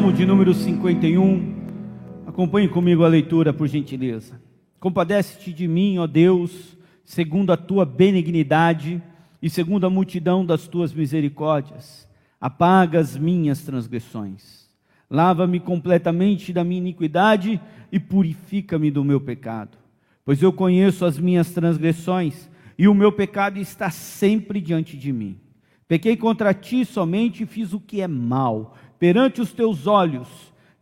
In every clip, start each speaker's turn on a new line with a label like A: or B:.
A: Salmo de número 51. Acompanhe comigo a leitura, por gentileza. Compadece-te de mim, ó Deus, segundo a tua benignidade e segundo a multidão das tuas misericórdias. Apaga as minhas transgressões. Lava-me completamente da minha iniquidade e purifica-me do meu pecado. Pois eu conheço as minhas transgressões e o meu pecado está sempre diante de mim. Pequei contra ti somente e fiz o que é mal perante os teus olhos,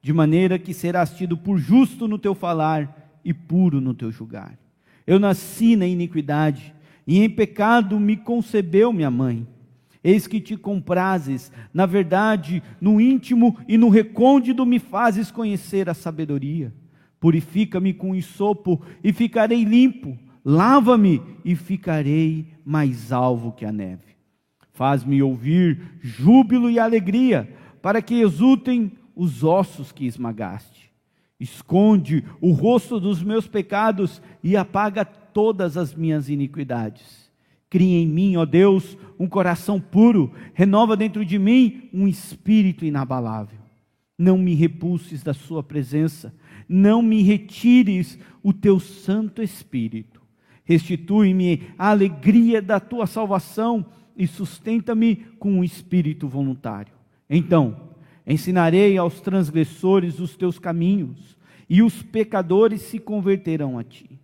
A: de maneira que serás tido por justo no teu falar e puro no teu julgar. Eu nasci na iniquidade, e em pecado me concebeu minha mãe. Eis que te comprases, na verdade, no íntimo e no recôndito me fazes conhecer a sabedoria. Purifica-me com isopo e ficarei limpo. Lava-me e ficarei mais alvo que a neve. Faz-me ouvir júbilo e alegria para que exultem os ossos que esmagaste. Esconde o rosto dos meus pecados e apaga todas as minhas iniquidades. Cria em mim, ó Deus, um coração puro, renova dentro de mim um espírito inabalável. Não me repulses da Sua presença, não me retires o teu Santo Espírito. Restitui-me a alegria da tua salvação e sustenta-me com um espírito voluntário. Então, ensinarei aos transgressores os teus caminhos, e os pecadores se converterão a ti.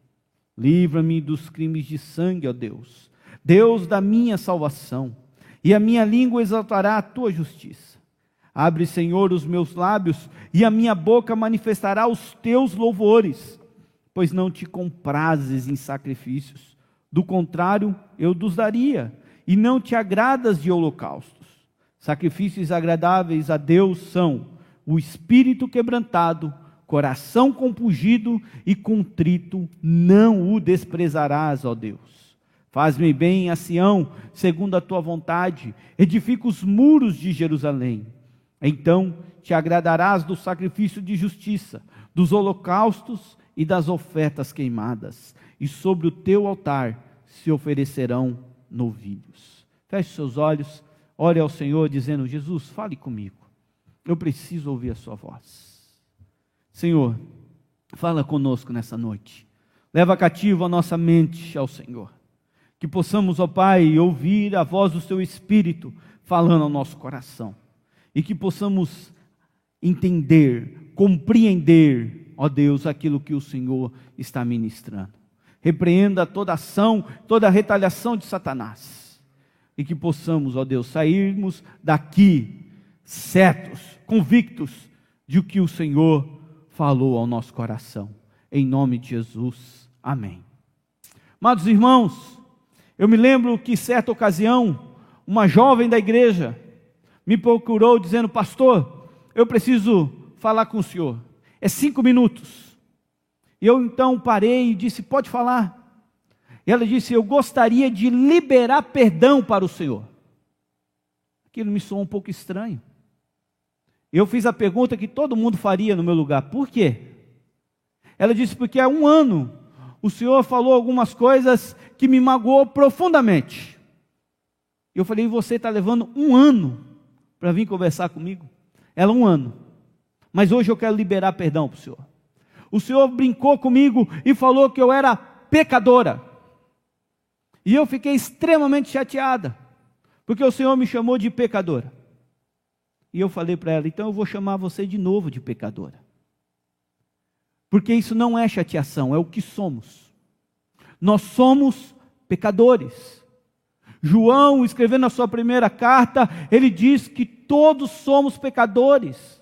A: Livra-me dos crimes de sangue, ó Deus, Deus da minha salvação, e a minha língua exaltará a tua justiça. Abre, Senhor, os meus lábios, e a minha boca manifestará os teus louvores, pois não te comprazes em sacrifícios, do contrário, eu dos daria, e não te agradas de holocaustos. Sacrifícios agradáveis a Deus são o espírito quebrantado, coração compungido e contrito, não o desprezarás, ó Deus. Faz-me bem a Sião, segundo a tua vontade, edifica os muros de Jerusalém. Então te agradarás do sacrifício de justiça, dos holocaustos e das ofertas queimadas, e sobre o teu altar se oferecerão novilhos. Feche seus olhos. Ore ao Senhor dizendo: Jesus, fale comigo. Eu preciso ouvir a Sua voz. Senhor, fala conosco nessa noite. Leva cativo a nossa mente ao Senhor. Que possamos, ó Pai, ouvir a voz do Seu Espírito falando ao nosso coração. E que possamos entender, compreender, ó Deus, aquilo que o Senhor está ministrando. Repreenda toda ação, toda retaliação de Satanás e que possamos, ó Deus, sairmos daqui certos, convictos de o que o Senhor falou ao nosso coração. Em nome de Jesus. Amém. Amados irmãos, eu me lembro que certa ocasião, uma jovem da igreja me procurou dizendo: Pastor, eu preciso falar com o senhor. É cinco minutos. E eu então parei e disse: Pode falar. E ela disse: Eu gostaria de liberar perdão para o Senhor. Aquilo me soou um pouco estranho. Eu fiz a pergunta que todo mundo faria no meu lugar: Por quê? Ela disse: Porque há um ano o Senhor falou algumas coisas que me magoou profundamente. Eu falei: Você está levando um ano para vir conversar comigo? Ela, um ano. Mas hoje eu quero liberar perdão para o Senhor. O Senhor brincou comigo e falou que eu era pecadora. E eu fiquei extremamente chateada, porque o Senhor me chamou de pecadora. E eu falei para ela: então eu vou chamar você de novo de pecadora. Porque isso não é chateação, é o que somos. Nós somos pecadores. João, escrevendo a sua primeira carta, ele diz que todos somos pecadores.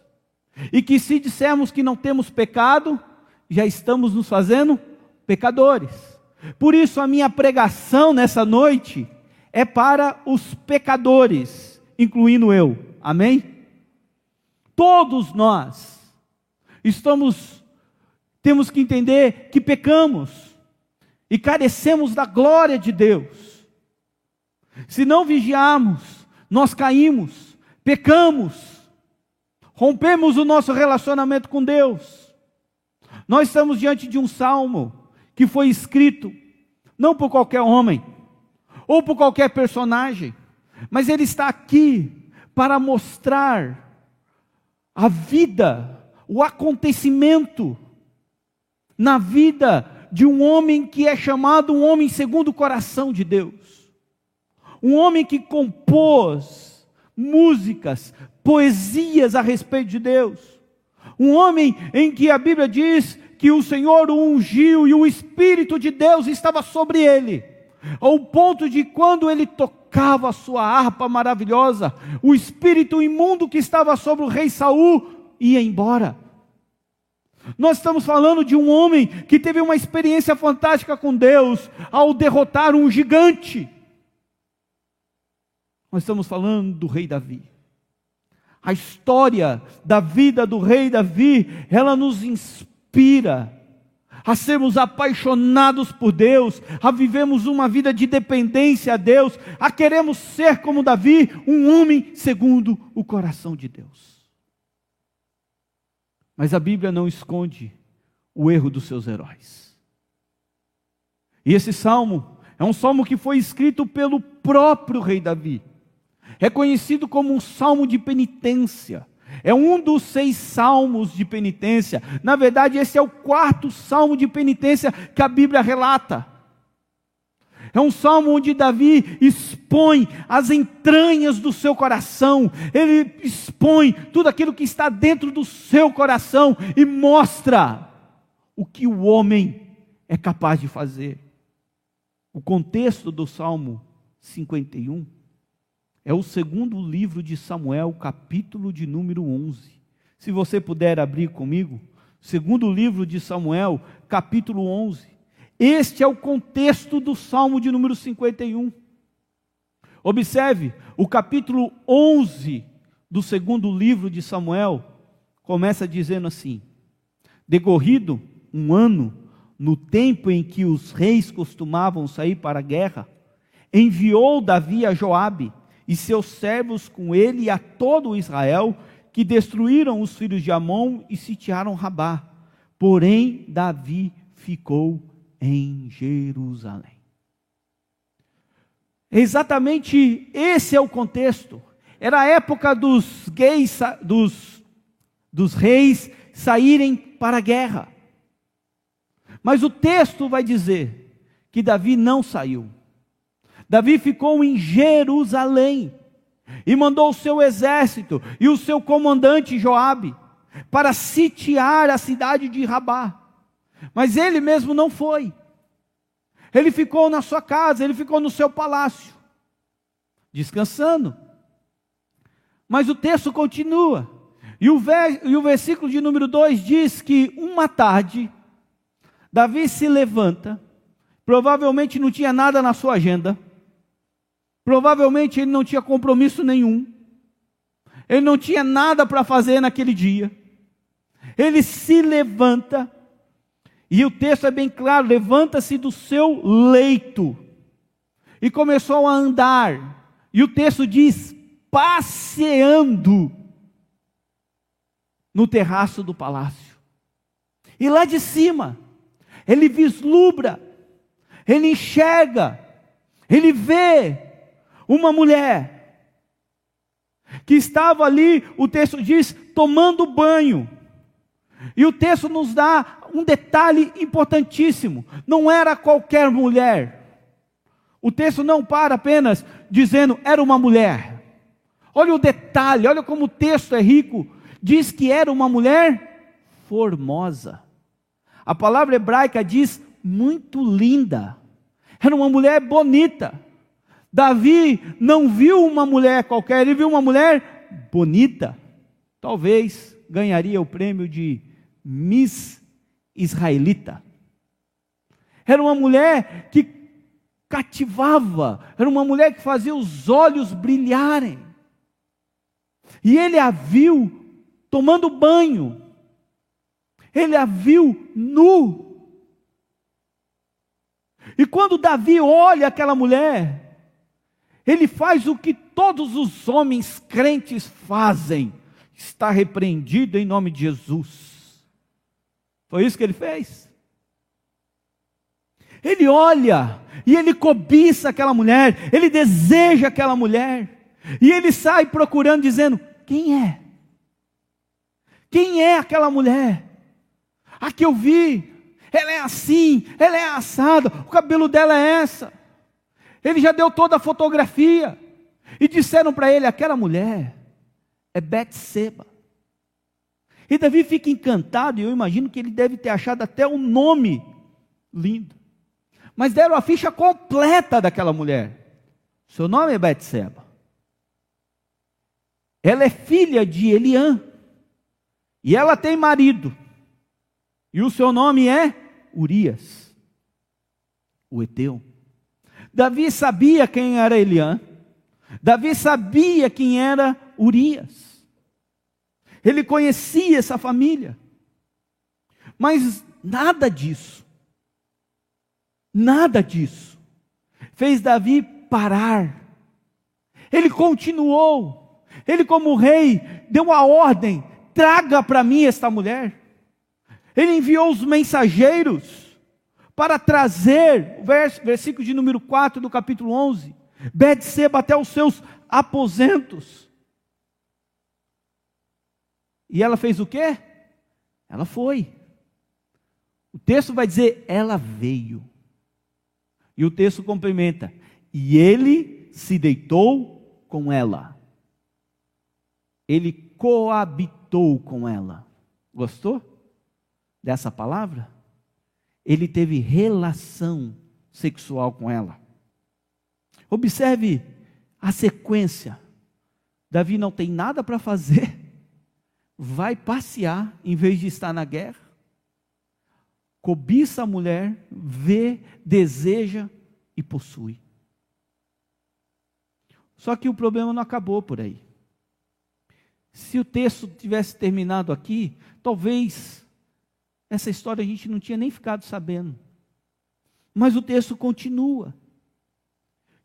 A: E que se dissermos que não temos pecado, já estamos nos fazendo pecadores. Por isso, a minha pregação nessa noite é para os pecadores, incluindo eu. Amém? Todos nós estamos, temos que entender que pecamos e carecemos da glória de Deus. Se não vigiarmos, nós caímos, pecamos, rompemos o nosso relacionamento com Deus. Nós estamos diante de um salmo que foi escrito não por qualquer homem ou por qualquer personagem, mas ele está aqui para mostrar a vida, o acontecimento na vida de um homem que é chamado um homem segundo o coração de Deus. Um homem que compôs músicas, poesias a respeito de Deus. Um homem em que a Bíblia diz que o Senhor o ungiu e o Espírito de Deus estava sobre ele, ao ponto de quando ele tocava a sua harpa maravilhosa, o espírito imundo que estava sobre o rei Saul ia embora. Nós estamos falando de um homem que teve uma experiência fantástica com Deus ao derrotar um gigante. Nós estamos falando do rei Davi. A história da vida do rei Davi, ela nos inspira a sermos apaixonados por Deus, a vivemos uma vida de dependência a Deus, a queremos ser como Davi, um homem segundo o coração de Deus. Mas a Bíblia não esconde o erro dos seus heróis. E esse salmo é um salmo que foi escrito pelo próprio rei Davi. É conhecido como um salmo de penitência. É um dos seis salmos de penitência. Na verdade, esse é o quarto salmo de penitência que a Bíblia relata. É um salmo onde Davi expõe as entranhas do seu coração, ele expõe tudo aquilo que está dentro do seu coração e mostra o que o homem é capaz de fazer. O contexto do Salmo 51 é o segundo livro de Samuel, capítulo de número 11. Se você puder abrir comigo, segundo livro de Samuel, capítulo 11. Este é o contexto do Salmo de número 51. Observe, o capítulo 11 do segundo livro de Samuel começa dizendo assim: Decorrido um ano, no tempo em que os reis costumavam sair para a guerra, enviou Davi a Joabe e seus servos com ele e a todo Israel, que destruíram os filhos de Amon e sitiaram Rabá. Porém, Davi ficou em Jerusalém. Exatamente esse é o contexto. Era a época dos gays, dos, dos reis saírem para a guerra. Mas o texto vai dizer que Davi não saiu. Davi ficou em Jerusalém e mandou o seu exército e o seu comandante Joabe para sitiar a cidade de Rabá. Mas ele mesmo não foi. Ele ficou na sua casa, ele ficou no seu palácio, descansando. Mas o texto continua. E o, e o versículo de número 2 diz que uma tarde, Davi se levanta, provavelmente não tinha nada na sua agenda, provavelmente ele não tinha compromisso nenhum, ele não tinha nada para fazer naquele dia. Ele se levanta e o texto é bem claro: levanta-se do seu leito e começou a andar. E o texto diz: passeando no terraço do palácio. E lá de cima, ele vislumbra, ele enxerga, ele vê uma mulher que estava ali, o texto diz, tomando banho. E o texto nos dá um detalhe importantíssimo: não era qualquer mulher. O texto não para apenas dizendo era uma mulher. Olha o detalhe, olha como o texto é rico. Diz que era uma mulher formosa. A palavra hebraica diz muito linda. Era uma mulher bonita. Davi não viu uma mulher qualquer, ele viu uma mulher bonita. Talvez ganharia o prêmio de Miss israelita. Era uma mulher que cativava, era uma mulher que fazia os olhos brilharem. E ele a viu tomando banho, ele a viu nu. E quando Davi olha aquela mulher, ele faz o que todos os homens crentes fazem: está repreendido em nome de Jesus. Foi isso que ele fez. Ele olha e ele cobiça aquela mulher, ele deseja aquela mulher, e ele sai procurando, dizendo: Quem é? Quem é aquela mulher? A que eu vi, ela é assim, ela é assada, o cabelo dela é essa. Ele já deu toda a fotografia. E disseram para ele: aquela mulher é Betseba. E Davi fica encantado, e eu imagino que ele deve ter achado até um nome lindo. Mas deram a ficha completa daquela mulher. Seu nome é Betseba. Ela é filha de Eliã. E ela tem marido. E o seu nome é Urias, o Eteu. Davi sabia quem era Eliã. Davi sabia quem era Urias. Ele conhecia essa família. Mas nada disso, nada disso, fez Davi parar. Ele continuou. Ele, como rei, deu a ordem: traga para mim esta mulher. Ele enviou os mensageiros para trazer, versículo de número 4 do capítulo 11, Betseba até os seus aposentos. E ela fez o quê? Ela foi. O texto vai dizer, ela veio. E o texto complementa, e ele se deitou com ela. Ele coabitou com ela. Gostou dessa palavra? Ele teve relação sexual com ela. Observe a sequência. Davi não tem nada para fazer, vai passear em vez de estar na guerra. Cobiça a mulher, vê, deseja e possui. Só que o problema não acabou por aí. Se o texto tivesse terminado aqui, talvez essa história a gente não tinha nem ficado sabendo. Mas o texto continua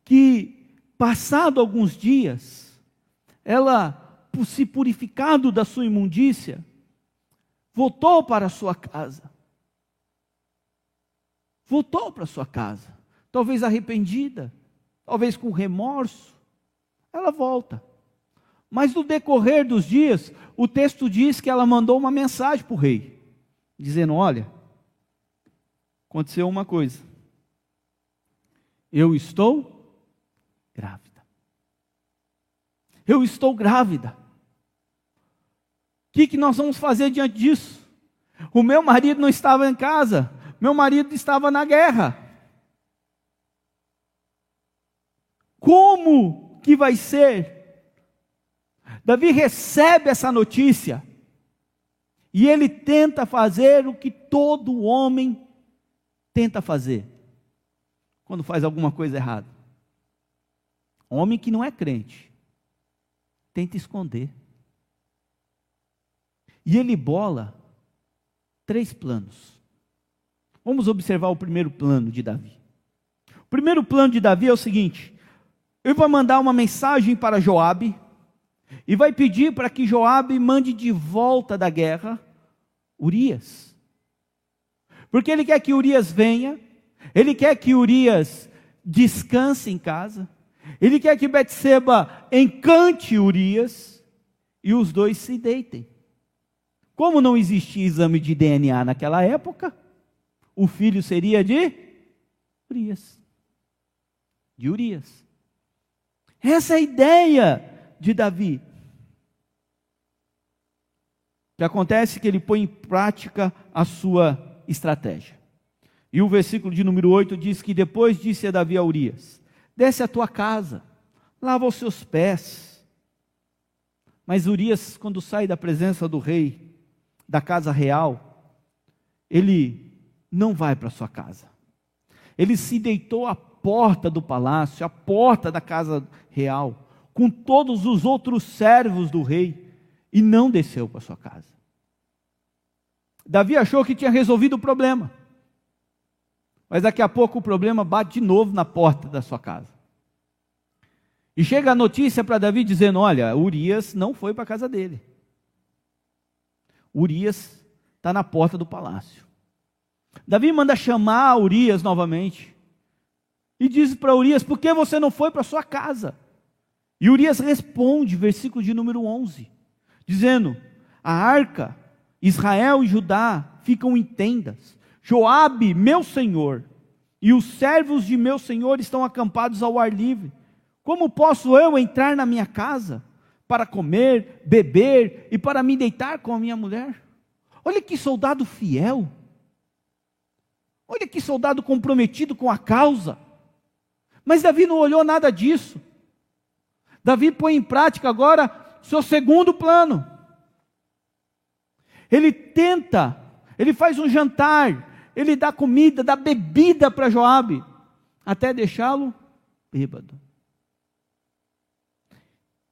A: que, passado alguns dias, ela, por se purificado da sua imundícia, voltou para a sua casa. Voltou para a sua casa, talvez arrependida, talvez com remorso. Ela volta. Mas no decorrer dos dias, o texto diz que ela mandou uma mensagem para o rei, dizendo: Olha, aconteceu uma coisa. Eu estou grávida. Eu estou grávida. O que, que nós vamos fazer diante disso? O meu marido não estava em casa, meu marido estava na guerra. Como que vai ser? Davi recebe essa notícia e ele tenta fazer o que todo homem tenta fazer quando faz alguma coisa errada. Homem que não é crente, tenta esconder. E ele bola três planos. Vamos observar o primeiro plano de Davi. O primeiro plano de Davi é o seguinte: ele vai mandar uma mensagem para Joabe e vai pedir para que Joabe mande de volta da guerra Urias. Porque ele quer que Urias venha, ele quer que Urias descanse em casa, ele quer que Betseba encante Urias e os dois se deitem. Como não existia exame de DNA naquela época, o filho seria de Urias. De Urias. Essa é a ideia de Davi. Que acontece que ele põe em prática a sua estratégia. E o versículo de número 8 diz que depois disse a Davi a Urias: Desce à tua casa, lava os seus pés. Mas Urias, quando sai da presença do rei, da casa real, ele não vai para sua casa. Ele se deitou à porta do palácio, à porta da casa real, com todos os outros servos do rei, e não desceu para sua casa. Davi achou que tinha resolvido o problema. Mas daqui a pouco o problema bate de novo na porta da sua casa. E chega a notícia para Davi dizendo: Olha, Urias não foi para a casa dele. Urias está na porta do palácio. Davi manda chamar Urias novamente. E diz para Urias: Por que você não foi para sua casa? E Urias responde, versículo de número 11, dizendo: a arca, Israel e Judá ficam em tendas. Joabe, meu senhor, e os servos de meu senhor estão acampados ao ar livre. Como posso eu entrar na minha casa para comer, beber e para me deitar com a minha mulher? Olha que soldado fiel. Olha que soldado comprometido com a causa. Mas Davi não olhou nada disso. Davi põe em prática agora seu segundo plano. Ele tenta, ele faz um jantar, ele dá comida, dá bebida para Joabe, até deixá-lo bêbado.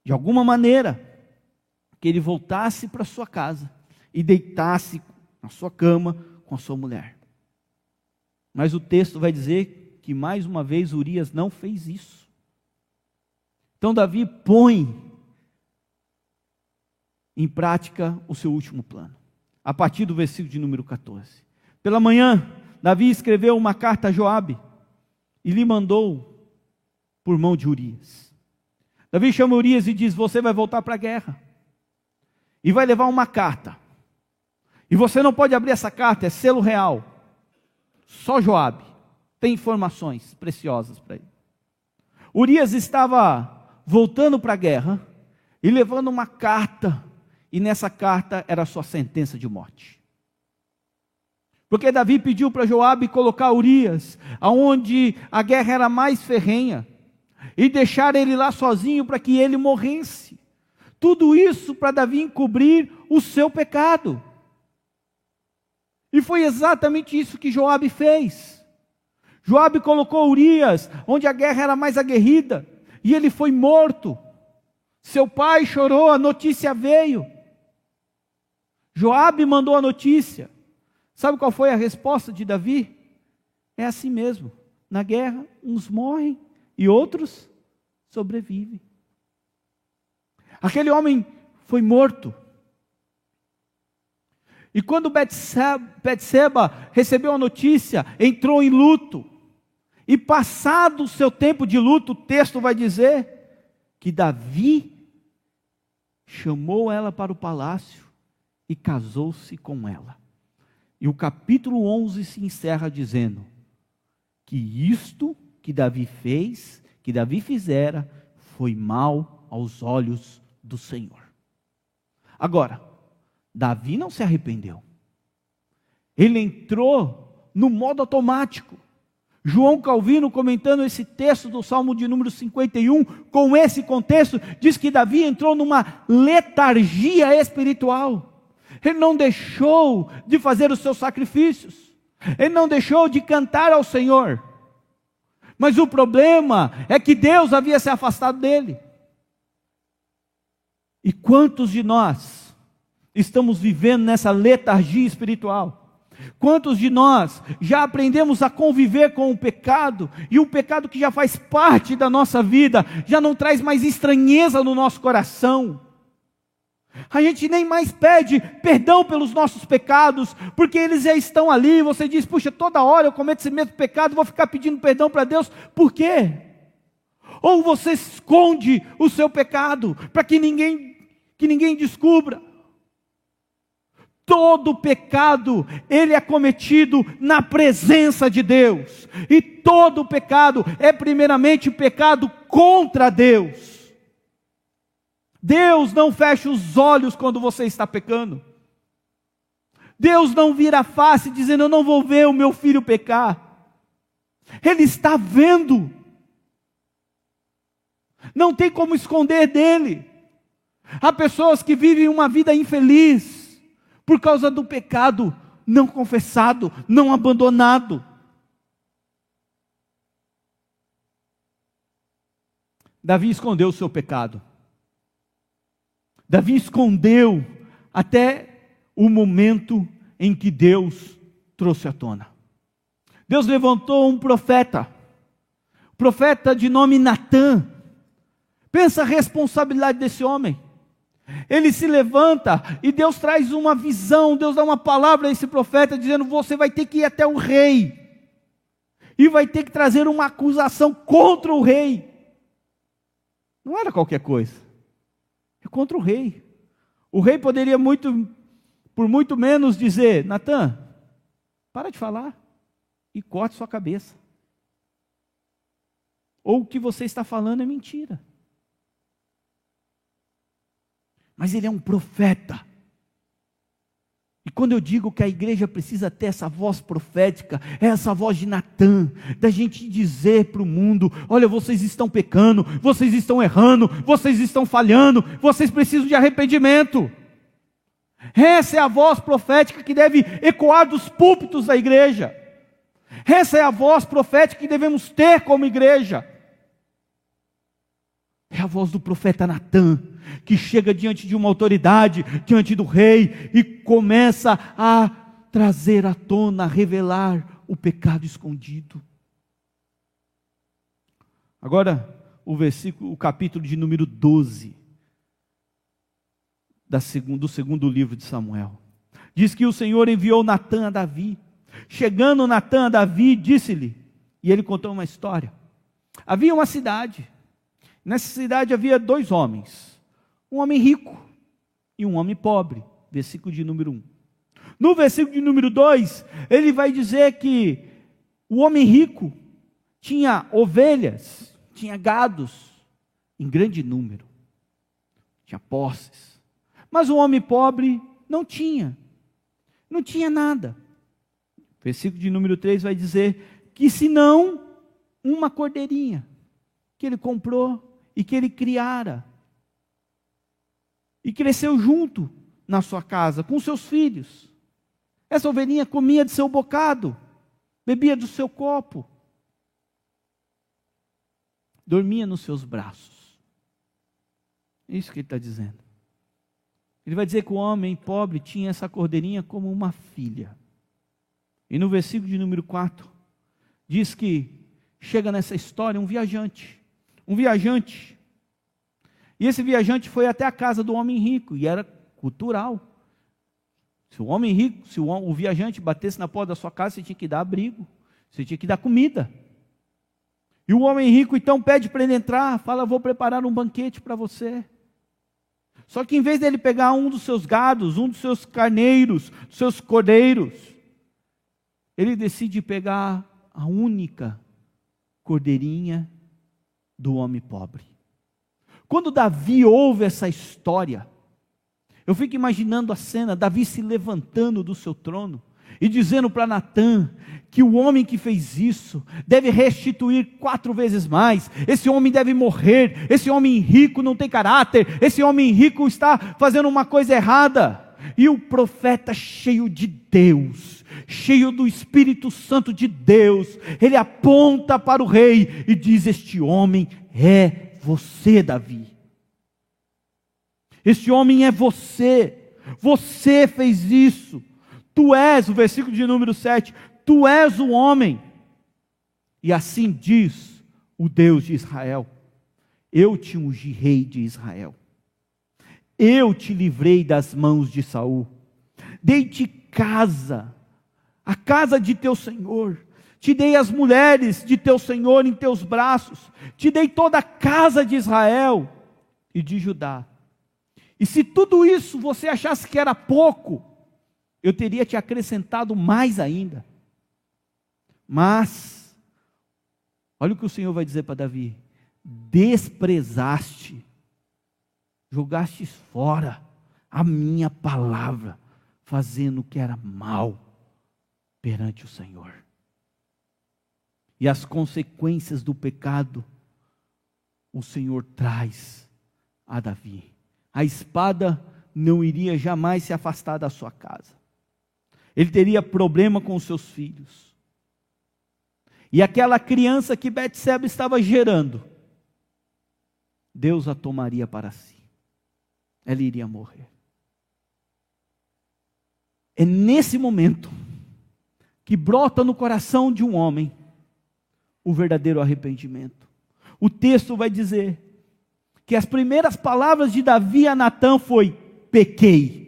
A: De alguma maneira, que ele voltasse para sua casa e deitasse na sua cama com a sua mulher. Mas o texto vai dizer que mais uma vez Urias não fez isso. Então Davi põe em prática o seu último plano. A partir do versículo de número 14. Pela manhã, Davi escreveu uma carta a Joabe e lhe mandou por mão de Urias. Davi chama Urias e diz: Você vai voltar para a guerra e vai levar uma carta. E você não pode abrir essa carta, é selo real. Só Joabe tem informações preciosas para ele. Urias estava voltando para a guerra e levando uma carta, e nessa carta era sua sentença de morte. Porque Davi pediu para Joabe colocar Urias aonde a guerra era mais ferrenha e deixar ele lá sozinho para que ele morresse. Tudo isso para Davi encobrir o seu pecado. E foi exatamente isso que Joabe fez. Joabe colocou Urias onde a guerra era mais aguerrida, e ele foi morto. Seu pai chorou, a notícia veio. Joabe mandou a notícia. Sabe qual foi a resposta de Davi? É assim mesmo. Na guerra, uns morrem e outros sobrevivem. Aquele homem foi morto. E quando Betseba recebeu a notícia, entrou em luto. E passado o seu tempo de luto, o texto vai dizer que Davi chamou ela para o palácio e casou-se com ela. E o capítulo 11 se encerra dizendo que isto que Davi fez, que Davi fizera, foi mal aos olhos do Senhor. Agora, Davi não se arrependeu. Ele entrou no modo automático. João Calvino, comentando esse texto do Salmo de número 51, com esse contexto, diz que Davi entrou numa letargia espiritual. Ele não deixou de fazer os seus sacrifícios, ele não deixou de cantar ao Senhor. Mas o problema é que Deus havia se afastado dele. E quantos de nós estamos vivendo nessa letargia espiritual. Quantos de nós já aprendemos a conviver com o pecado e o pecado que já faz parte da nossa vida já não traz mais estranheza no nosso coração? A gente nem mais pede perdão pelos nossos pecados, porque eles já estão ali. Você diz, puxa, toda hora eu cometo esse mesmo pecado, vou ficar pedindo perdão para Deus, por quê? Ou você esconde o seu pecado para que ninguém, que ninguém descubra. Todo pecado, ele é cometido na presença de Deus. E todo pecado é primeiramente pecado contra Deus. Deus não fecha os olhos quando você está pecando. Deus não vira a face dizendo: Eu não vou ver o meu filho pecar. Ele está vendo. Não tem como esconder dele. Há pessoas que vivem uma vida infeliz por causa do pecado não confessado, não abandonado. Davi escondeu o seu pecado. Davi escondeu até o momento em que Deus trouxe à tona. Deus levantou um profeta, profeta de nome Natã. Pensa a responsabilidade desse homem. Ele se levanta e Deus traz uma visão, Deus dá uma palavra a esse profeta, dizendo: Você vai ter que ir até o rei, e vai ter que trazer uma acusação contra o rei. Não era qualquer coisa, contra o rei. O rei poderia muito, por muito menos dizer: Natan, para de falar e corte sua cabeça. Ou o que você está falando é mentira. Mas ele é um profeta. E quando eu digo que a igreja precisa ter essa voz profética, é essa voz de Natan, da gente dizer para o mundo: olha, vocês estão pecando, vocês estão errando, vocês estão falhando, vocês precisam de arrependimento. Essa é a voz profética que deve ecoar dos púlpitos da igreja. Essa é a voz profética que devemos ter como igreja. É a voz do profeta Natan, que chega diante de uma autoridade, diante do rei, e começa a trazer à tona, a revelar o pecado escondido. Agora, o versículo, o capítulo de número 12 da segundo, do segundo livro de Samuel. Diz que o Senhor enviou Natan a Davi. Chegando Natan a Davi, disse-lhe, e ele contou uma história. Havia uma cidade Nessa cidade havia dois homens, um homem rico e um homem pobre. Versículo de número 1. No versículo de número 2, ele vai dizer que o homem rico tinha ovelhas, tinha gados em grande número, tinha posses. Mas o homem pobre não tinha, não tinha nada. Versículo de número 3 vai dizer que senão uma cordeirinha que ele comprou e que ele criara. E cresceu junto na sua casa, com seus filhos. Essa ovelhinha comia de seu bocado, bebia do seu copo, dormia nos seus braços. É isso que ele está dizendo. Ele vai dizer que o homem pobre tinha essa cordeirinha como uma filha. E no versículo de número 4, diz que chega nessa história um viajante um viajante. E esse viajante foi até a casa do homem rico, e era cultural. Se o homem rico, se o, o viajante batesse na porta da sua casa, você tinha que dar abrigo, você tinha que dar comida. E o homem rico então pede para ele entrar, fala: Vou preparar um banquete para você. Só que em vez dele pegar um dos seus gados, um dos seus carneiros, dos seus cordeiros, ele decide pegar a única cordeirinha do homem pobre. Quando Davi ouve essa história, eu fico imaginando a cena, Davi se levantando do seu trono e dizendo para Natã que o homem que fez isso deve restituir quatro vezes mais, esse homem deve morrer, esse homem rico não tem caráter, esse homem rico está fazendo uma coisa errada. E o profeta cheio de Deus, cheio do Espírito Santo de Deus, ele aponta para o rei e diz: Este homem é você, Davi. Este homem é você. Você fez isso. Tu és, o versículo de número 7, tu és o homem. E assim diz o Deus de Israel: Eu te ungi rei de Israel. Eu te livrei das mãos de Saul. Dei-te casa a casa de teu Senhor. Te dei as mulheres de teu Senhor em teus braços. Te dei toda a casa de Israel e de Judá. E se tudo isso você achasse que era pouco, eu teria te acrescentado mais ainda. Mas, olha o que o Senhor vai dizer para Davi: desprezaste, jogaste fora a minha palavra, fazendo o que era mal perante o Senhor. E as consequências do pecado, o Senhor traz a Davi. A espada não iria jamais se afastar da sua casa. Ele teria problema com seus filhos. E aquela criança que Betseba estava gerando, Deus a tomaria para si. Ela iria morrer. É nesse momento que brota no coração de um homem o verdadeiro arrependimento. O texto vai dizer que as primeiras palavras de Davi a Natã foi: pequei.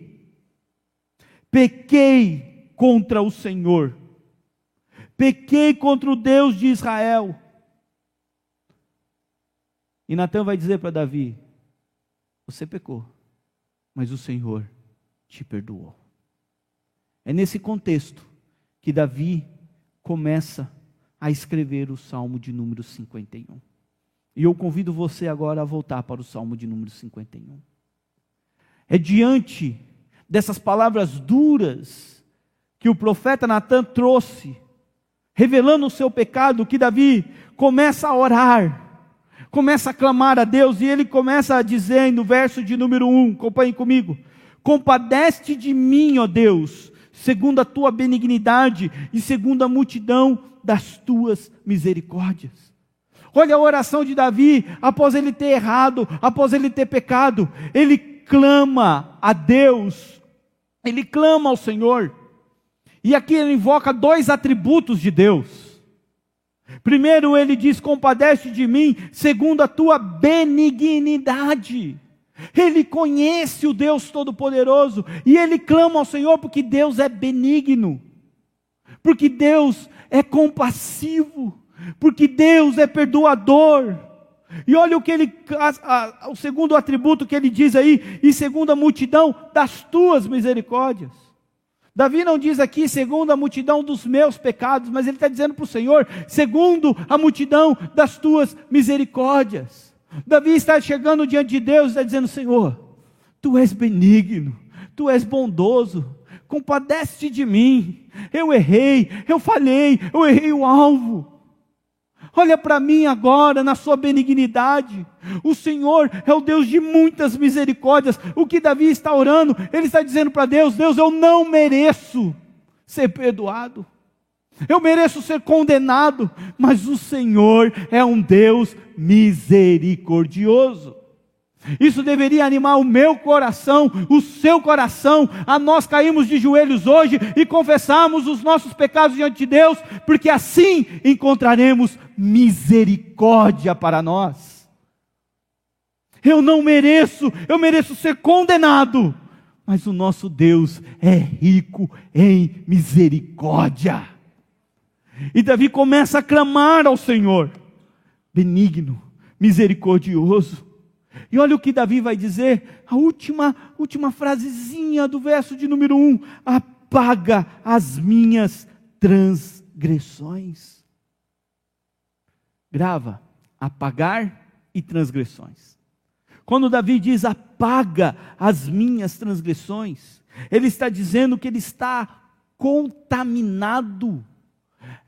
A: Pequei contra o Senhor. Pequei contra o Deus de Israel. E Natã vai dizer para Davi: Você pecou, mas o Senhor te perdoou. É nesse contexto que Davi começa a escrever o Salmo de número 51. E eu convido você agora a voltar para o Salmo de número 51. É diante dessas palavras duras que o profeta Natan trouxe, revelando o seu pecado, que Davi começa a orar, começa a clamar a Deus, e ele começa a dizer no verso de número 1, acompanhe comigo: Compadece de mim, ó Deus, segundo a tua benignidade e segundo a multidão das tuas misericórdias. Olha a oração de Davi, após ele ter errado, após ele ter pecado, ele clama a Deus, ele clama ao Senhor, e aqui ele invoca dois atributos de Deus. Primeiro, ele diz: Compadece de mim, segundo a tua benignidade. Ele conhece o Deus Todo-Poderoso e ele clama ao Senhor porque Deus é benigno, porque Deus é compassivo, porque Deus é perdoador. E olha o que ele, a, a, o segundo atributo que ele diz aí, e segundo a multidão das tuas misericórdias. Davi não diz aqui segundo a multidão dos meus pecados, mas ele está dizendo para o Senhor, segundo a multidão das tuas misericórdias. Davi está chegando diante de Deus e está dizendo: Senhor, tu és benigno, tu és bondoso, compadece de mim. Eu errei, eu falhei, eu errei o alvo. Olha para mim agora na sua benignidade. O Senhor é o Deus de muitas misericórdias. O que Davi está orando, ele está dizendo para Deus: Deus, eu não mereço ser perdoado. Eu mereço ser condenado, mas o Senhor é um Deus misericordioso. Isso deveria animar o meu coração, o seu coração, a nós caímos de joelhos hoje e confessarmos os nossos pecados diante de Deus, porque assim encontraremos misericórdia para nós. Eu não mereço, eu mereço ser condenado, mas o nosso Deus é rico em misericórdia. E Davi começa a clamar ao Senhor, benigno, misericordioso. E olha o que Davi vai dizer, a última, última frasezinha do verso de número 1: apaga as minhas transgressões. Grava, apagar e transgressões. Quando Davi diz apaga as minhas transgressões, ele está dizendo que ele está contaminado,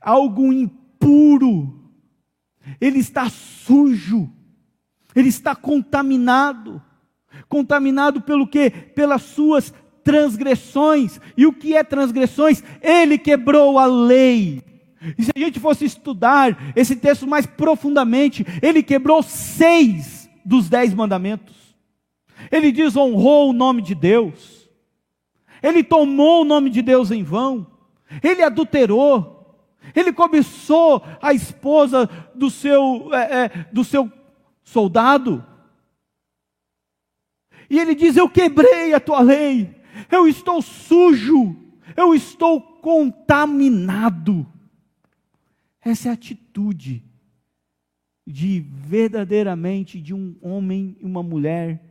A: algo impuro, ele está sujo ele está contaminado. Contaminado pelo quê? Pelas suas transgressões. E o que é transgressões? Ele quebrou a lei. E se a gente fosse estudar esse texto mais profundamente, ele quebrou seis dos dez mandamentos. Ele desonrou o nome de Deus. Ele tomou o nome de Deus em vão. Ele adulterou. Ele cobiçou a esposa do seu, é, é, do seu soldado. E ele diz: Eu quebrei a tua lei, eu estou sujo, eu estou contaminado. Essa é a atitude de verdadeiramente de um homem e uma mulher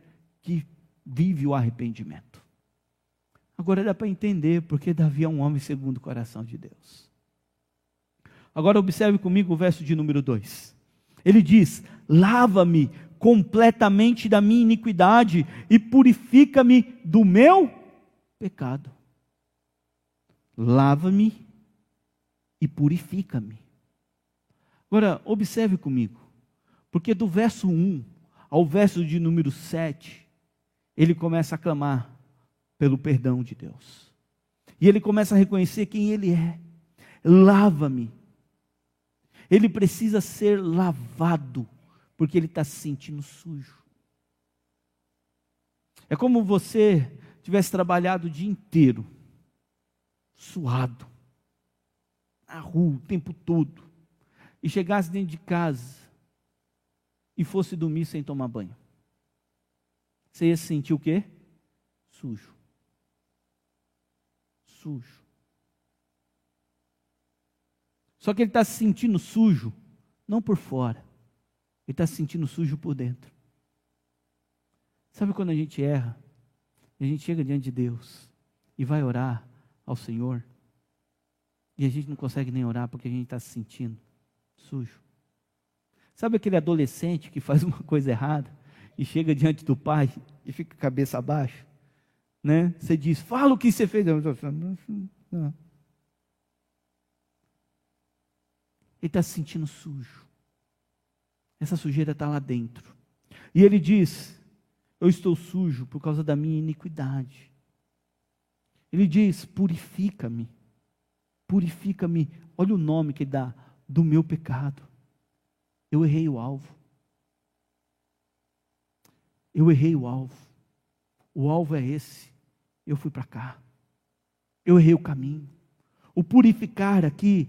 A: que vive o arrependimento. Agora dá para entender porque Davi é um homem segundo o coração de Deus. Agora observe comigo o verso de número 2. Ele diz: lava-me completamente da minha iniquidade e purifica-me do meu pecado. Lava-me e purifica-me. Agora, observe comigo, porque do verso 1 ao verso de número 7, ele começa a clamar pelo perdão de Deus. E ele começa a reconhecer quem ele é. Lava-me ele precisa ser lavado, porque ele está se sentindo sujo. É como você tivesse trabalhado o dia inteiro, suado, na rua o tempo todo, e chegasse dentro de casa e fosse dormir sem tomar banho. Você ia se sentir o quê? Sujo. Sujo. Só que ele está se sentindo sujo, não por fora, está se sentindo sujo por dentro. Sabe quando a gente erra? a gente chega diante de Deus e vai orar ao Senhor, e a gente não consegue nem orar porque a gente está se sentindo sujo. Sabe aquele adolescente que faz uma coisa errada e chega diante do pai e fica cabeça abaixo? Né? Você diz, fala o que você fez. Ele está se sentindo sujo. Essa sujeira está lá dentro. E ele diz: Eu estou sujo por causa da minha iniquidade. Ele diz: Purifica-me. Purifica-me. Olha o nome que ele dá: do meu pecado. Eu errei o alvo. Eu errei o alvo. O alvo é esse. Eu fui para cá. Eu errei o caminho. O purificar aqui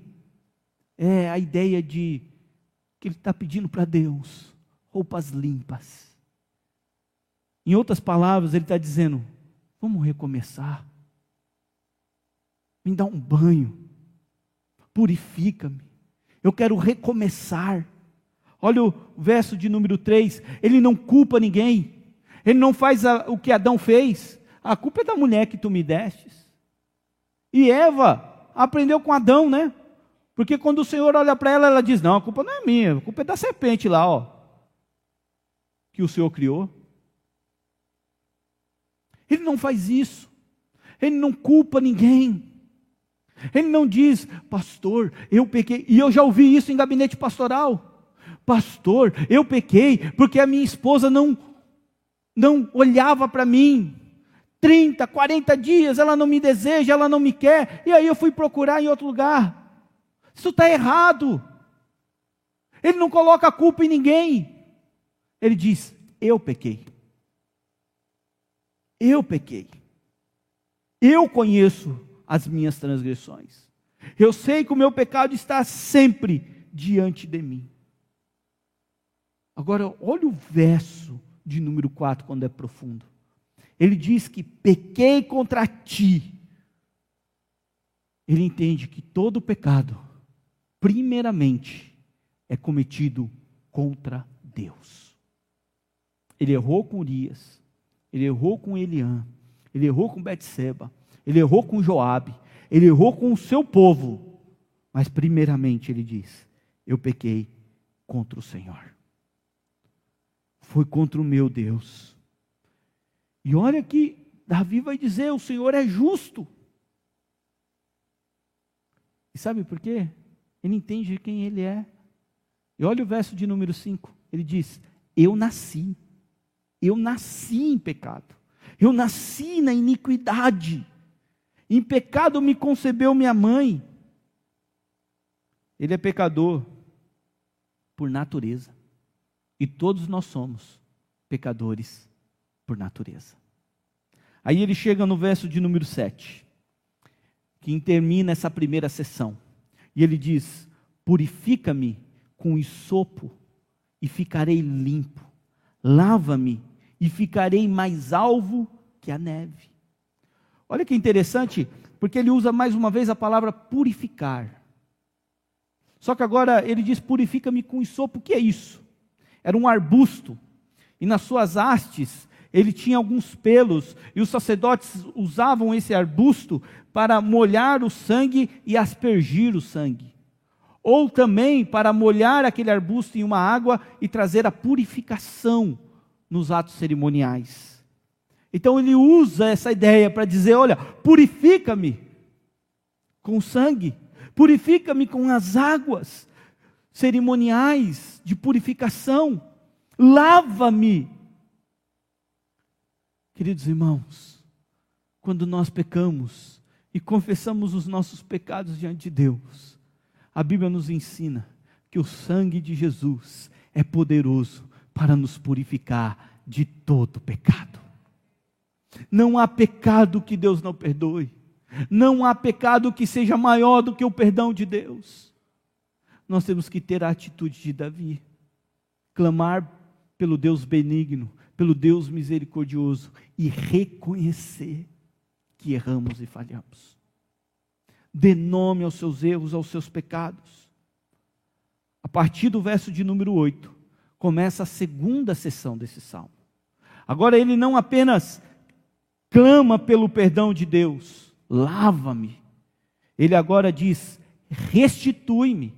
A: é a ideia de que ele está pedindo para Deus roupas limpas. Em outras palavras, ele está dizendo: vamos recomeçar. Me dá um banho, purifica-me. Eu quero recomeçar. Olha o verso de número 3: ele não culpa ninguém, ele não faz a, o que Adão fez, a culpa é da mulher que tu me destes. E Eva aprendeu com Adão, né? Porque quando o Senhor olha para ela, ela diz: Não, a culpa não é minha, a culpa é da serpente lá, ó, que o Senhor criou. Ele não faz isso, ele não culpa ninguém. Ele não diz, pastor, eu pequei, e eu já ouvi isso em gabinete pastoral. Pastor, eu pequei porque a minha esposa não não olhava para mim. 30, 40 dias ela não me deseja, ela não me quer, e aí eu fui procurar em outro lugar. Isso está errado. Ele não coloca a culpa em ninguém. Ele diz: Eu pequei. Eu pequei. Eu conheço as minhas transgressões. Eu sei que o meu pecado está sempre diante de mim. Agora, olha o verso de número 4 quando é profundo. Ele diz que pequei contra ti. Ele entende que todo pecado primeiramente, é cometido contra Deus. Ele errou com Urias, ele errou com Eliã, ele errou com Betseba, ele errou com Joabe, ele errou com o seu povo. Mas primeiramente ele diz: Eu pequei contra o Senhor. Foi contra o meu Deus. E olha que Davi vai dizer: O Senhor é justo. E sabe por quê? Ele entende quem ele é. E olha o verso de número 5. Ele diz: Eu nasci. Eu nasci em pecado. Eu nasci na iniquidade. Em pecado me concebeu minha mãe. Ele é pecador por natureza. E todos nós somos pecadores por natureza. Aí ele chega no verso de número 7, que termina essa primeira sessão. E ele diz: Purifica-me com isopo e ficarei limpo. Lava-me e ficarei mais alvo que a neve. Olha que interessante, porque ele usa mais uma vez a palavra purificar. Só que agora ele diz: Purifica-me com isopo. O que é isso? Era um arbusto, e nas suas hastes ele tinha alguns pelos, e os sacerdotes usavam esse arbusto para molhar o sangue e aspergir o sangue. Ou também para molhar aquele arbusto em uma água e trazer a purificação nos atos cerimoniais. Então ele usa essa ideia para dizer: olha, purifica-me com o sangue, purifica-me com as águas cerimoniais de purificação, lava-me Queridos irmãos, quando nós pecamos e confessamos os nossos pecados diante de Deus, a Bíblia nos ensina que o sangue de Jesus é poderoso para nos purificar de todo pecado. Não há pecado que Deus não perdoe. Não há pecado que seja maior do que o perdão de Deus. Nós temos que ter a atitude de Davi, clamar pelo Deus benigno, pelo Deus misericordioso e reconhecer que erramos e falhamos. Dê nome aos seus erros, aos seus pecados. A partir do verso de número 8, começa a segunda sessão desse salmo. Agora ele não apenas clama pelo perdão de Deus, lava-me. Ele agora diz: restitui-me.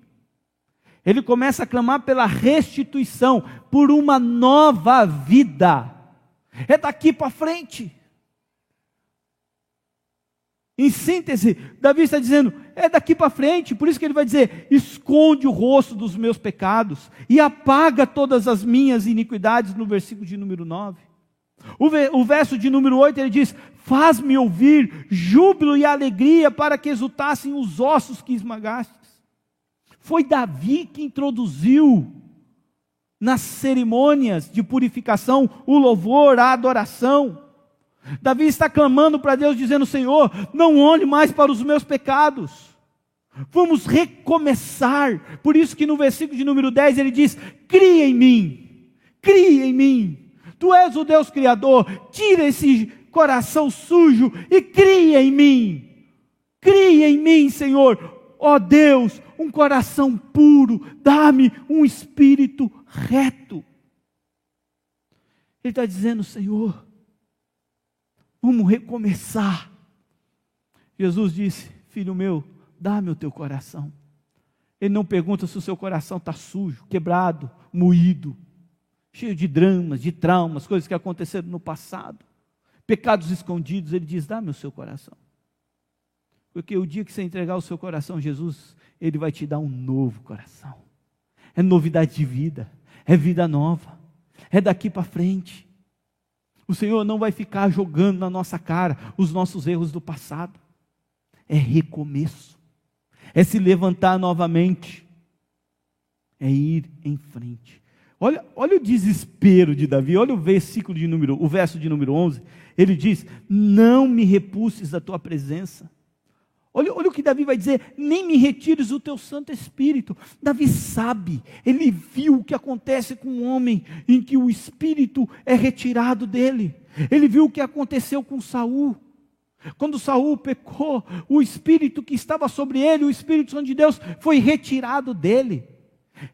A: Ele começa a clamar pela restituição, por uma nova vida. É daqui para frente. Em síntese, Davi está dizendo: é daqui para frente, por isso que ele vai dizer: esconde o rosto dos meus pecados e apaga todas as minhas iniquidades, no versículo de número 9. O, verso de número 8 ele diz: Faz-me ouvir júbilo e alegria para que exultassem os ossos que esmagastes. Foi Davi que introduziu nas cerimônias de purificação o louvor, a adoração. Davi está clamando para Deus, dizendo: Senhor, não olhe mais para os meus pecados. Vamos recomeçar. Por isso que no versículo de número 10 ele diz: Cria em mim, cria em mim. Tu és o Deus Criador, tira esse coração sujo e cria em mim. Cria em mim, Senhor, ó Deus, um coração puro, dá-me um espírito reto. Ele está dizendo, Senhor, vamos recomeçar. Jesus disse, filho meu, dá-me o teu coração. Ele não pergunta se o seu coração está sujo, quebrado, moído cheio de dramas, de traumas, coisas que aconteceram no passado, pecados escondidos, ele diz: dá-me o seu coração. Porque o dia que você entregar o seu coração a Jesus, ele vai te dar um novo coração. É novidade de vida, é vida nova, é daqui para frente. O Senhor não vai ficar jogando na nossa cara os nossos erros do passado. É recomeço, é se levantar novamente, é ir em frente. Olha, olha o desespero de Davi, olha o versículo de número, o verso de número 11. Ele diz: Não me repulses da tua presença. Olha, olha o que Davi vai dizer: Nem me retires o teu Santo Espírito. Davi sabe, ele viu o que acontece com um homem em que o Espírito é retirado dele. Ele viu o que aconteceu com Saul. Quando Saul pecou, o Espírito que estava sobre ele, o Espírito Santo de Deus, foi retirado dele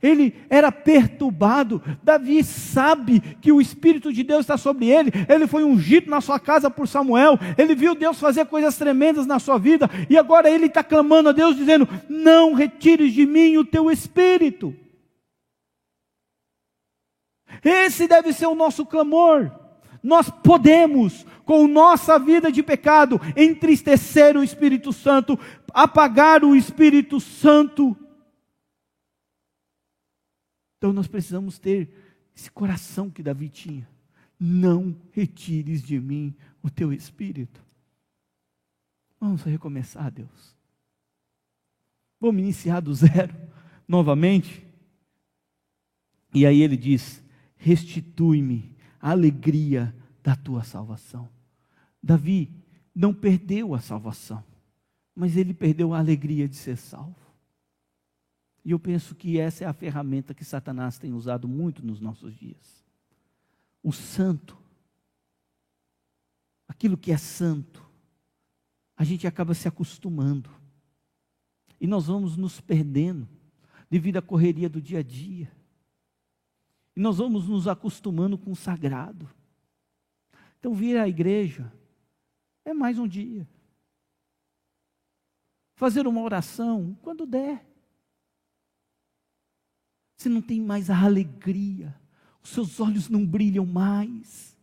A: ele era perturbado. Davi sabe que o Espírito de Deus está sobre ele. Ele foi ungido na sua casa por Samuel. Ele viu Deus fazer coisas tremendas na sua vida. E agora ele está clamando a Deus, dizendo: Não retires de mim o teu Espírito. Esse deve ser o nosso clamor. Nós podemos, com nossa vida de pecado, entristecer o Espírito Santo, apagar o Espírito Santo então nós precisamos ter esse coração que Davi tinha. Não retires de mim o teu espírito. Vamos recomeçar, Deus. Vamos iniciar do zero novamente. E aí ele diz: Restitui-me a alegria da tua salvação. Davi não perdeu a salvação, mas ele perdeu a alegria de ser salvo. E eu penso que essa é a ferramenta que Satanás tem usado muito nos nossos dias. O santo, aquilo que é santo, a gente acaba se acostumando. E nós vamos nos perdendo devido à correria do dia a dia. E nós vamos nos acostumando com o sagrado. Então, vir à igreja é mais um dia. Fazer uma oração quando der. Você não tem mais a alegria, os seus olhos não brilham mais.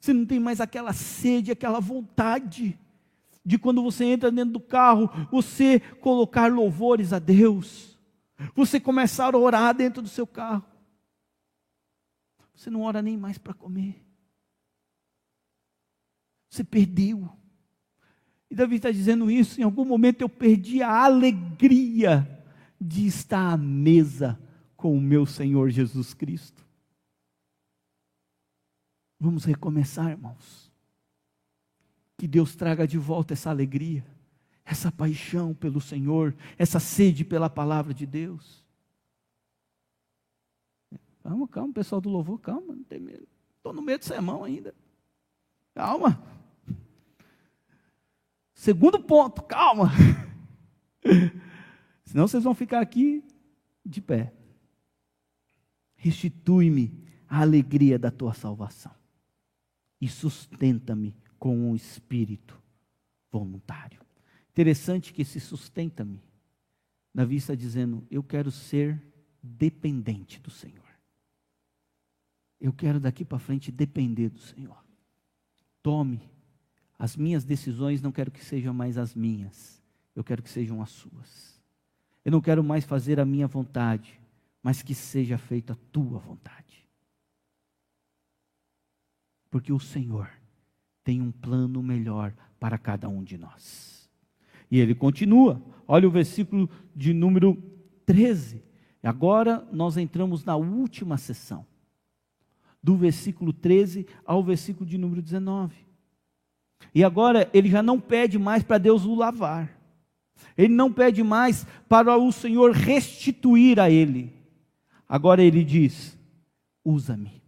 A: Você não tem mais aquela sede, aquela vontade de quando você entra dentro do carro, você colocar louvores a Deus. Você começar a orar dentro do seu carro. Você não ora nem mais para comer. Você perdeu. E Davi está dizendo isso. Em algum momento eu perdi a alegria de estar à mesa com o meu Senhor Jesus Cristo. Vamos recomeçar, irmãos. Que Deus traga de volta essa alegria, essa paixão pelo Senhor, essa sede pela palavra de Deus. Calma, calma, pessoal do louvor, calma, não tem medo. Estou no meio do sermão ainda. Calma. Segundo ponto, calma. Senão vocês vão ficar aqui de pé. Restitui-me a alegria da tua salvação. e sustenta-me com um espírito voluntário. Interessante que esse sustenta-me, Davi está dizendo: Eu quero ser dependente do Senhor. Eu quero daqui para frente depender do Senhor. Tome as minhas decisões, não quero que sejam mais as minhas, eu quero que sejam as suas. Eu não quero mais fazer a minha vontade, mas que seja feita a tua vontade. Porque o Senhor tem um plano melhor para cada um de nós. E ele continua, olha o versículo de número 13. Agora nós entramos na última sessão, do versículo 13 ao versículo de número 19. E agora ele já não pede mais para Deus o lavar, ele não pede mais para o Senhor restituir a ele. Agora ele diz: usa-me,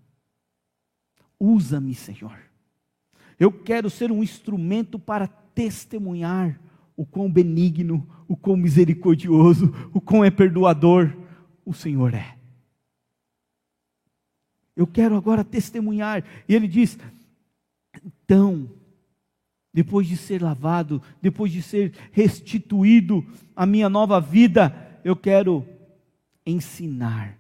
A: usa-me, Senhor. Eu quero ser um instrumento para testemunhar o quão benigno, o quão misericordioso, o quão é perdoador o Senhor é. Eu quero agora testemunhar. E ele diz: então, depois de ser lavado, depois de ser restituído a minha nova vida, eu quero ensinar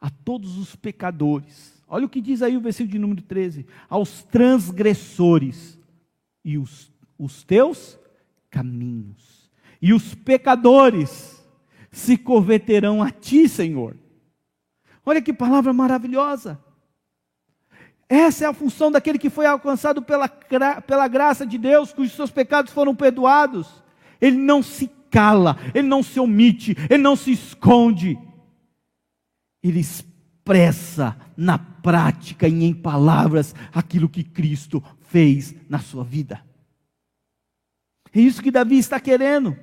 A: a todos os pecadores Olha o que diz aí o versículo de número 13: aos transgressores e os, os teus caminhos, e os pecadores se converterão a ti, Senhor. Olha que palavra maravilhosa. Essa é a função daquele que foi alcançado pela, pela graça de Deus, cujos seus pecados foram perdoados. Ele não se cala, ele não se omite, ele não se esconde. Ele expressa na prática e em palavras aquilo que Cristo fez na sua vida. É isso que Davi está querendo.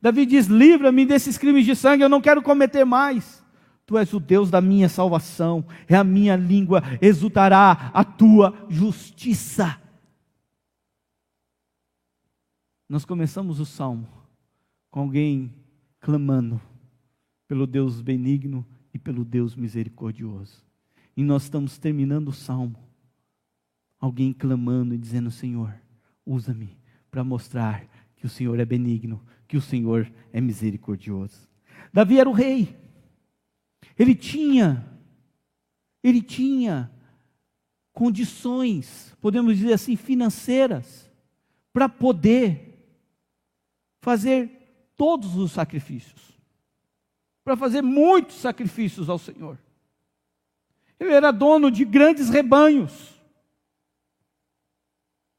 A: Davi diz: livra-me desses crimes de sangue, eu não quero cometer mais. Tu és o Deus da minha salvação, é a minha língua, exultará a tua justiça. Nós começamos o salmo com alguém clamando pelo Deus benigno e pelo Deus misericordioso. E nós estamos terminando o salmo. Alguém clamando e dizendo: Senhor, usa-me para mostrar que o Senhor é benigno, que o Senhor é misericordioso. Davi era o rei. Ele tinha, ele tinha condições, podemos dizer assim, financeiras, para poder fazer todos os sacrifícios para fazer muitos sacrifícios ao Senhor. Ele era dono de grandes rebanhos.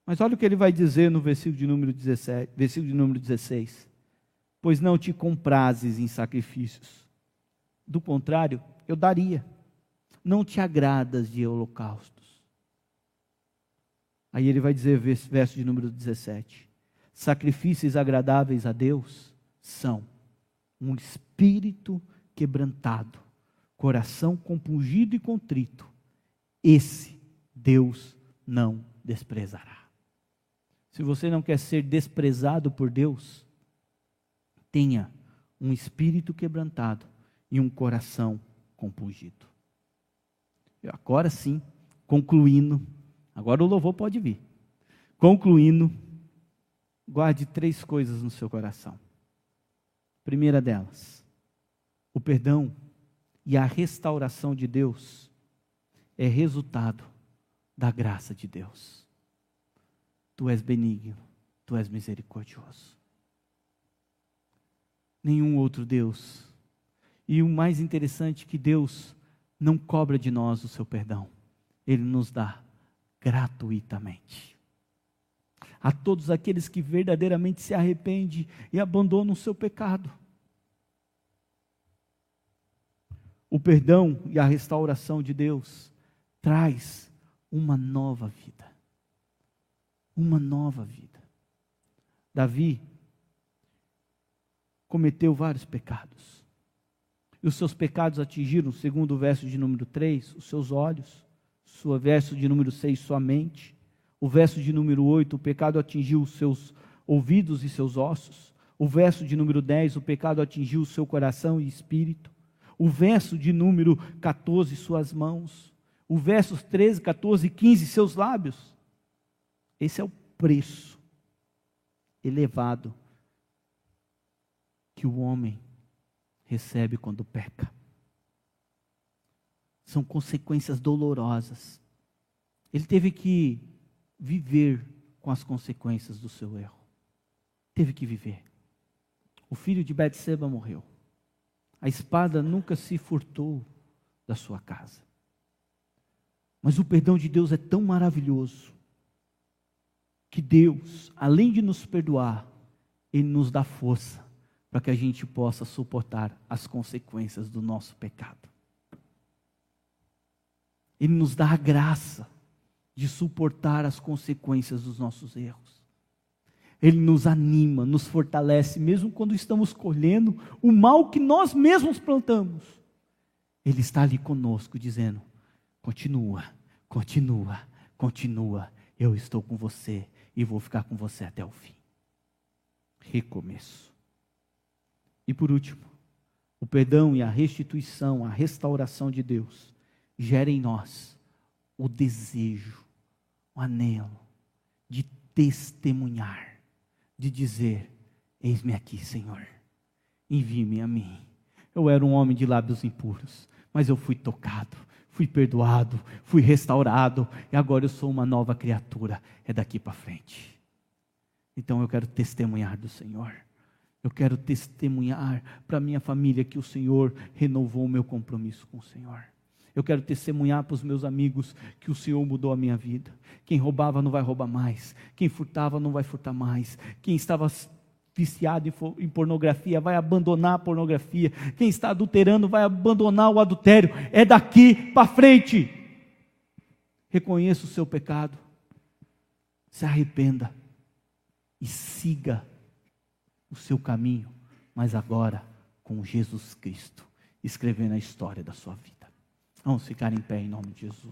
A: Mas olha o que ele vai dizer no versículo de número 17, versículo de número 16. Pois não te comprases em sacrifícios. Do contrário, eu daria. Não te agradas de holocaustos. Aí ele vai dizer, verso de número 17: Sacrifícios agradáveis a Deus são um espírito quebrantado, coração compungido e contrito, esse Deus não desprezará. Se você não quer ser desprezado por Deus, tenha um espírito quebrantado e um coração compungido. Agora sim, concluindo, agora o louvor pode vir. Concluindo, guarde três coisas no seu coração. Primeira delas, o perdão e a restauração de Deus é resultado da graça de Deus. Tu és benigno, tu és misericordioso. Nenhum outro Deus. E o mais interessante é que Deus não cobra de nós o seu perdão. Ele nos dá gratuitamente a todos aqueles que verdadeiramente se arrependem e abandonam o seu pecado. O perdão e a restauração de Deus traz uma nova vida. Uma nova vida. Davi cometeu vários pecados. E os seus pecados atingiram, segundo o verso de número 3, os seus olhos, sua verso de número 6, sua mente. O verso de número 8, o pecado atingiu os seus ouvidos e seus ossos. O verso de número 10, o pecado atingiu o seu coração e espírito. O verso de número 14, suas mãos. o versos 13, 14 e 15, seus lábios. Esse é o preço elevado que o homem recebe quando peca. São consequências dolorosas. Ele teve que viver com as consequências do seu erro. Teve que viver. O filho de Betseba morreu. A espada nunca se furtou da sua casa. Mas o perdão de Deus é tão maravilhoso que Deus, além de nos perdoar, Ele nos dá força para que a gente possa suportar as consequências do nosso pecado. Ele nos dá a graça de suportar as consequências dos nossos erros. Ele nos anima, nos fortalece, mesmo quando estamos colhendo o mal que nós mesmos plantamos. Ele está ali conosco, dizendo: continua, continua, continua, eu estou com você e vou ficar com você até o fim. Recomeço. E por último, o perdão e a restituição, a restauração de Deus, gera em nós o desejo, o anelo de testemunhar, de dizer: Eis-me aqui, Senhor, envie-me a mim. Eu era um homem de lábios impuros, mas eu fui tocado, fui perdoado, fui restaurado e agora eu sou uma nova criatura. É daqui para frente. Então eu quero testemunhar do Senhor. Eu quero testemunhar para minha família que o Senhor renovou o meu compromisso com o Senhor. Eu quero testemunhar para os meus amigos que o Senhor mudou a minha vida. Quem roubava não vai roubar mais. Quem furtava não vai furtar mais. Quem estava viciado em pornografia vai abandonar a pornografia. Quem está adulterando vai abandonar o adultério. É daqui para frente. Reconheça o seu pecado. Se arrependa e siga o seu caminho, mas agora com Jesus Cristo, escrevendo a história da sua vida. Vamos ficar em pé em nome de Jesus.